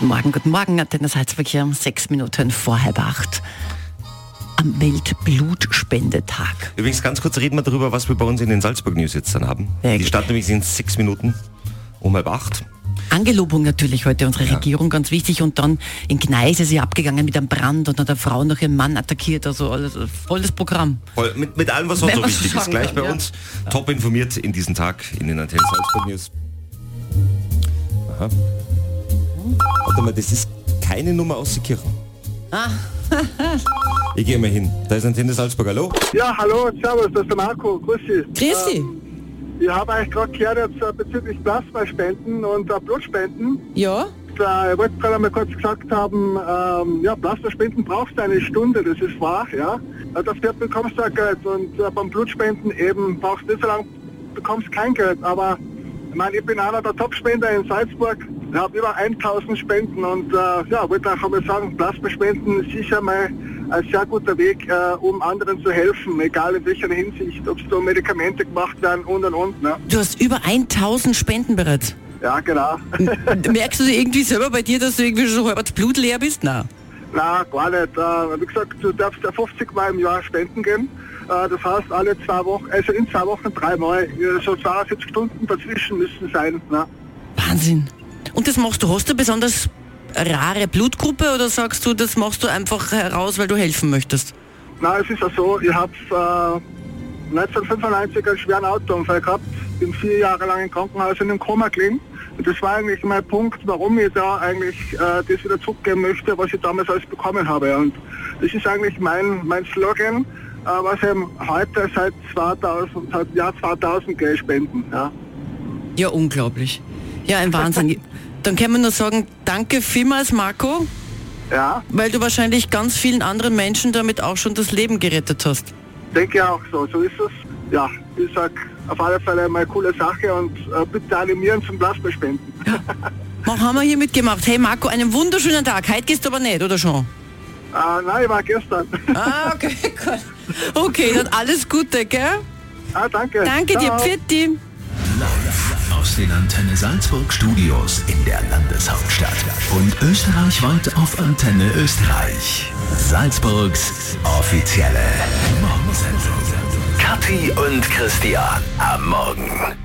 Guten Morgen, guten Morgen, Antenne Salzburg hier um sechs Minuten vor halb acht am Weltblutspendetag. Übrigens ganz kurz reden wir darüber, was wir bei uns in den Salzburg News jetzt dann haben. Sehr Die starten nämlich in sechs Minuten um halb acht. Angelobung natürlich heute unsere Regierung ganz wichtig und dann in Gneis ist sie abgegangen mit einem Brand und hat eine Frau noch ihren Mann attackiert, also alles, volles Programm. Voll, mit, mit allem, was sonst so wichtig ist. Gleich kann, bei ja. uns. Top informiert in diesen Tag in den Antenne Salzburg News. Aha. Warte mal, das ist keine Nummer aus der Kirche. Ah. ich gehe mal hin. Da ist Antenne Salzburg. Hallo? Ja, hallo, servus, das ist der Marco, grüß Sie. Grüß Sie. Ich habe eigentlich gerade gehört jetzt äh, bezüglich Plasmaspenden und äh, Blutspenden. Ja? Äh, ich wollte gerade einmal kurz gesagt haben, ähm, ja, Plasmaspenden brauchst du eine Stunde, das ist wahr, ja. Äh, dafür bekommst du auch Geld und äh, beim Blutspenden eben brauchst du nicht so lange, bekommst kein Geld, aber ich meine, ich bin einer der Topspender in Salzburg, ich habe über 1000 Spenden und äh, ja, wollte auch einmal sagen, Plasmaspenden ist sicher mal ein sehr guter Weg, äh, um anderen zu helfen, egal in welcher Hinsicht, ob es da Medikamente gemacht werden und und und. Ne? Du hast über 1000 Spenden bereits. Ja, genau. Merkst du irgendwie selber bei dir, dass du irgendwie schon halb Blut leer bist? Nein. Na, gar nicht. Äh, wie gesagt, du darfst ja 50 Mal im Jahr spenden gehen. Äh, das heißt, alle zwei Wochen, also in zwei Wochen dreimal, äh, so 72 Stunden dazwischen müssen sein. Ne? Wahnsinn. Und das machst du, hast du eine besonders rare Blutgruppe oder sagst du, das machst du einfach heraus, weil du helfen möchtest? Na, es ist ja so, ich habe äh, 1995 einen schweren Autounfall gehabt, bin vier Jahre lang im Krankenhaus in einem Koma gelegen. Das war eigentlich mein Punkt, warum ich da eigentlich äh, das wieder zurückgeben möchte, was ich damals alles bekommen habe. Und das ist eigentlich mein, mein Slogan, äh, was eben heute seit 2000, seit Jahr 2000 Geld spenden. Ja. Ja, unglaublich. Ja, ein Wahnsinn. Dann kann man nur sagen, danke vielmals, Marco, ja, weil du wahrscheinlich ganz vielen anderen Menschen damit auch schon das Leben gerettet hast. denke auch so. So ist es. Ja, ich sag auf alle Fälle mal eine coole Sache und äh, bitte animieren zum Plasmaspenden. Mach, haben wir hier mitgemacht. Hey Marco, einen wunderschönen Tag. Heute gehst du aber nicht, oder schon? Ah, nein, ich war gestern. Ah, okay, gut. Okay, dann alles Gute, gell? ah, danke. Danke dir, Ciao. Pfitti. Aus den Antenne Salzburg Studios in der Landeshauptstadt und österreichweit auf Antenne Österreich. Salzburgs offizielle Morgensendung. Kathi und Christian am Morgen.